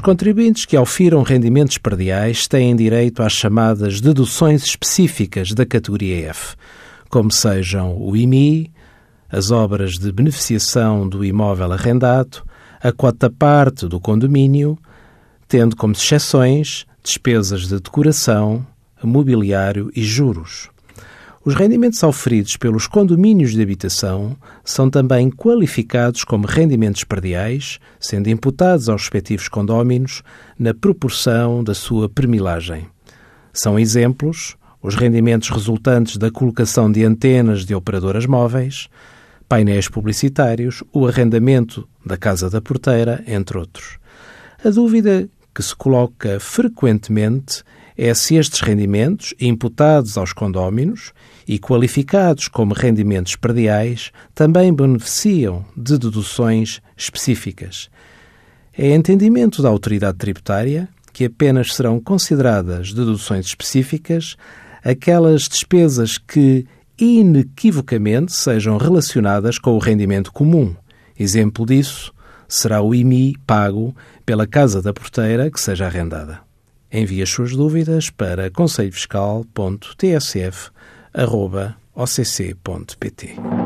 contribuintes que aufiram rendimentos perdiais têm direito às chamadas deduções específicas da categoria F, como sejam o IMI, as obras de beneficiação do imóvel arrendado, a quota parte do condomínio, tendo como exceções despesas de decoração, mobiliário e juros. Os rendimentos auferidos pelos condomínios de habitação são também qualificados como rendimentos perdiais, sendo imputados aos respectivos condóminos na proporção da sua premilagem. São exemplos os rendimentos resultantes da colocação de antenas de operadoras móveis, painéis publicitários, o arrendamento da casa da porteira, entre outros. A dúvida que se coloca frequentemente é se estes rendimentos, imputados aos condóminos e qualificados como rendimentos perdiais, também beneficiam de deduções específicas. É entendimento da autoridade tributária que apenas serão consideradas deduções específicas aquelas despesas que inequivocamente sejam relacionadas com o rendimento comum. Exemplo disso será o IMI pago pela casa da porteira que seja arrendada. Envie as suas dúvidas para conselhofiscal.tsf.occ.pt.